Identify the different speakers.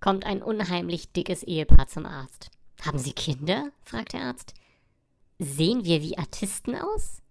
Speaker 1: kommt ein unheimlich dickes Ehepaar zum Arzt. Haben Sie Kinder? fragt der Arzt. Sehen wir wie Artisten aus?